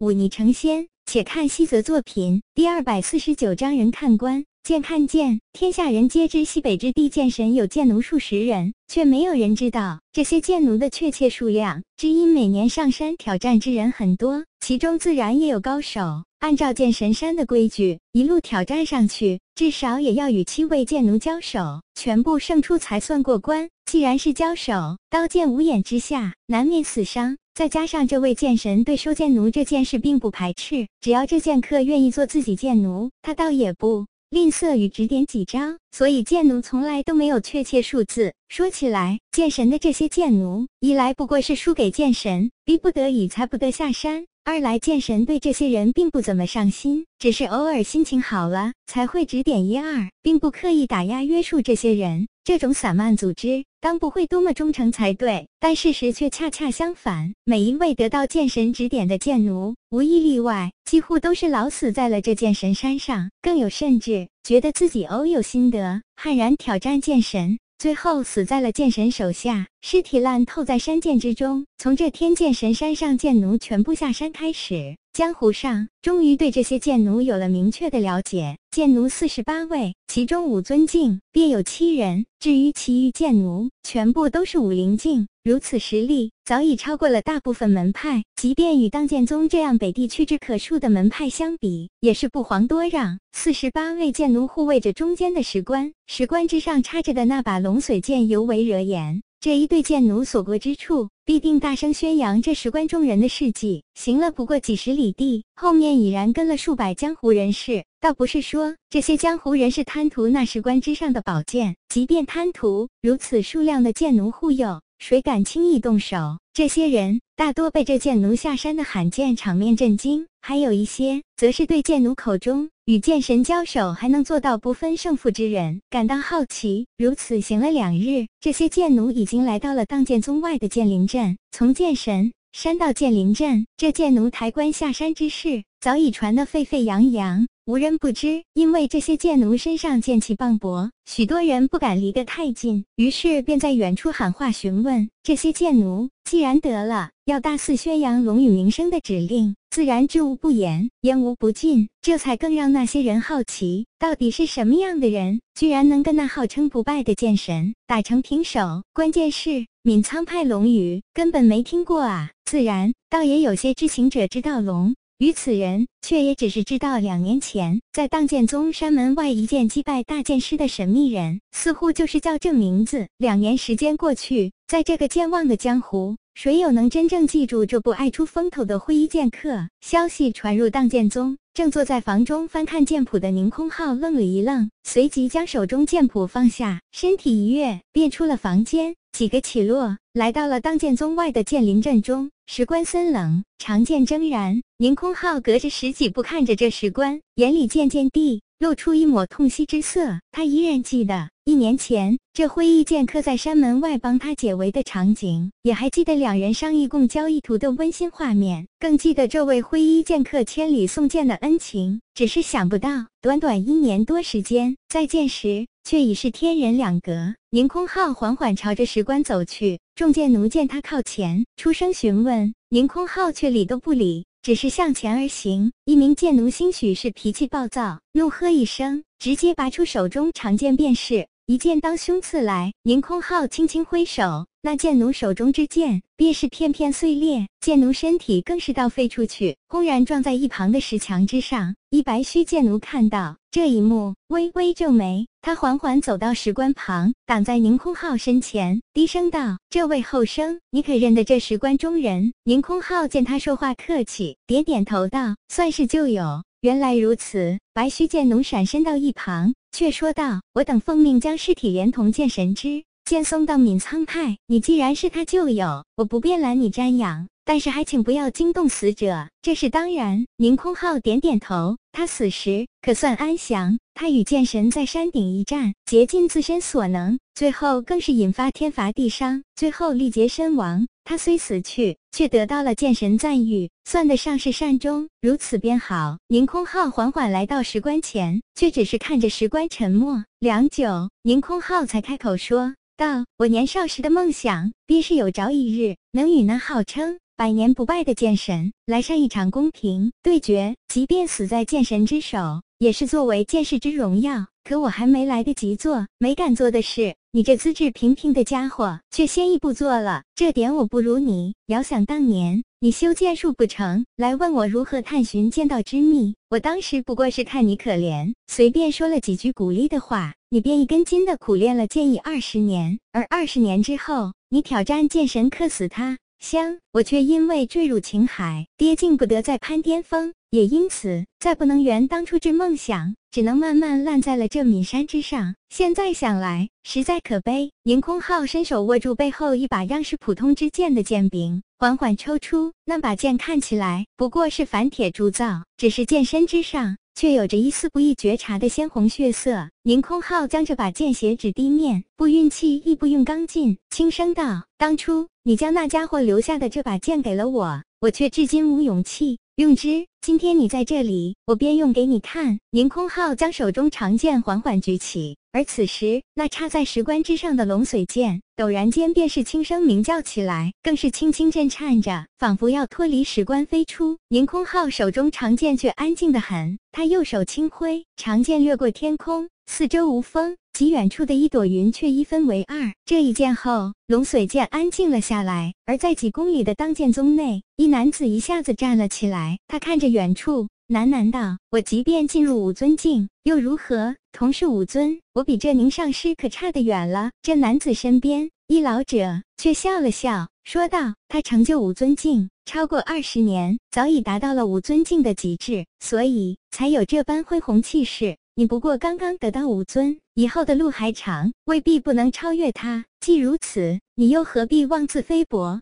忤逆成仙。且看西泽作品第二百四十九章：人看官。剑看剑，天下人皆知西北之地剑神有剑奴数十人，却没有人知道这些剑奴的确切数量。只因每年上山挑战之人很多，其中自然也有高手。按照剑神山的规矩，一路挑战上去，至少也要与七位剑奴交手，全部胜出才算过关。既然是交手，刀剑无眼之下，难免死伤。再加上这位剑神对收剑奴这件事并不排斥，只要这剑客愿意做自己剑奴，他倒也不。吝啬于指点几招，所以剑奴从来都没有确切数字。说起来，剑神的这些剑奴，一来不过是输给剑神，逼不得已才不得下山；二来剑神对这些人并不怎么上心，只是偶尔心情好了才会指点一二，并不刻意打压约束这些人。这种散漫组织，当不会多么忠诚才对，但事实却恰恰相反。每一位得到剑神指点的剑奴，无一例外，几乎都是老死在了这剑神山上。更有甚至，觉得自己偶有心得，悍然挑战剑神，最后死在了剑神手下，尸体烂透在山涧之中。从这天剑神山上剑奴全部下山开始。江湖上终于对这些剑奴有了明确的了解。剑奴四十八位，其中武尊境便有七人。至于其余剑奴，全部都是武灵境。如此实力，早已超过了大部分门派。即便与当剑宗这样北地屈指可数的门派相比，也是不遑多让。四十八位剑奴护卫着中间的石棺，石棺之上插着的那把龙髓剑尤为惹眼。这一对贱奴所过之处，必定大声宣扬这石棺中人的事迹。行了不过几十里地，后面已然跟了数百江湖人士。倒不是说这些江湖人士贪图那石棺之上的宝剑，即便贪图如此数量的贱奴护佑，谁敢轻易动手？这些人大多被这剑奴下山的罕见场面震惊，还有一些则是对剑奴口中。与剑神交手还能做到不分胜负之人感到好奇。如此行了两日，这些剑奴已经来到了荡剑宗外的剑灵镇。从剑神山到剑灵镇，这剑奴抬棺下山之事早已传得沸沸扬扬，无人不知。因为这些剑奴身上剑气磅礴，许多人不敢离得太近，于是便在远处喊话询问这些剑奴。既然得了要大肆宣扬龙宇名声的指令。自然知无不言，言无不尽，这才更让那些人好奇，到底是什么样的人，居然能跟那号称不败的剑神打成平手？关键是闵苍派龙宇根本没听过啊！自然，倒也有些知情者知道龙与此人，却也只是知道两年前在荡剑宗山门外一剑击败大剑师的神秘人，似乎就是叫这名字。两年时间过去，在这个健忘的江湖。谁有能真正记住这部爱出风头的灰衣剑客？消息传入当剑宗，正坐在房中翻看剑谱的宁空浩愣了一愣，随即将手中剑谱放下，身体一跃，便出了房间。几个起落，来到了当剑宗外的剑林阵中。石棺森冷，长剑铮然。宁空浩隔着十几步看着这石棺，眼里渐渐地露出一抹痛惜之色。他依然记得。一年前，这灰衣剑客在山门外帮他解围的场景，也还记得两人商议共交一图的温馨画面，更记得这位灰衣剑客千里送剑的恩情。只是想不到，短短一年多时间，再见时却已是天人两隔。宁空浩缓缓朝着石棺走去，众剑奴见他靠前，出声询问，宁空浩却理都不理，只是向前而行。一名贱奴兴许是脾气暴躁，怒喝一声，直接拔出手中长剑便是。一剑当胸刺来，宁空浩轻轻挥手，那剑奴手中之剑便是片片碎裂，剑奴身体更是倒飞出去，轰然撞在一旁的石墙之上。一白须剑奴看到这一幕，微微皱眉，他缓缓走到石棺旁，挡在宁空浩身前，低声道：“这位后生，你可认得这石棺中人？”宁空浩见他说话客气，点点头道：“算是旧友。”原来如此，白须剑奴闪身到一旁，却说道：“我等奉命将尸体连同剑神之剑送到闵苍派。你既然是他旧友，我不便拦你瞻仰，但是还请不要惊动死者，这是当然。”宁空浩点点头，他死时可算安详。他与剑神在山顶一战，竭尽自身所能，最后更是引发天罚地伤，最后力竭身亡。他虽死去，却得到了剑神赞誉，算得上是善终。如此便好。宁空浩缓缓来到石棺前，却只是看着石棺，沉默良久。宁空浩才开口说道：“我年少时的梦想，便是有朝一日能与那号称……”百年不败的剑神，来上一场公平对决。即便死在剑神之手，也是作为剑士之荣耀。可我还没来得及做，没敢做的事，你这资质平平的家伙却先一步做了。这点我不如你。遥想当年，你修剑术不成，来问我如何探寻剑道之秘。我当时不过是看你可怜，随便说了几句鼓励的话，你便一根筋的苦练了剑意二十年。而二十年之后，你挑战剑神，克死他。香，我却因为坠入情海，跌进不得再攀巅峰，也因此再不能圆当初之梦想，只能慢慢烂在了这岷山之上。现在想来，实在可悲。宁空浩伸手握住背后一把样式普通之剑的剑柄，缓缓抽出。那把剑看起来不过是凡铁铸造，只是剑身之上。却有着一丝不易觉察的鲜红血色。宁空浩将这把剑斜指地面，不运气亦不用刚劲，轻声道：“当初你将那家伙留下的这把剑给了我，我却至今无勇气用之。今天你在这里，我便用给你看。”宁空浩将手中长剑缓缓举起。而此时，那插在石棺之上的龙髓剑，陡然间便是轻声鸣叫起来，更是轻轻震颤着，仿佛要脱离石棺飞出。宁空浩手中长剑却安静的很，他右手轻挥，长剑掠过天空，四周无风，极远处的一朵云却一分为二。这一剑后，龙髓剑安静了下来，而在几公里的当剑宗内，一男子一下子站了起来，他看着远处。喃喃道：“我即便进入五尊境，又如何？同是五尊，我比这宁上师可差得远了。”这男子身边一老者却笑了笑，说道：“他成就五尊境超过二十年，早已达到了五尊境的极致，所以才有这般恢宏气势。你不过刚刚得到五尊，以后的路还长，未必不能超越他。既如此，你又何必妄自菲薄？”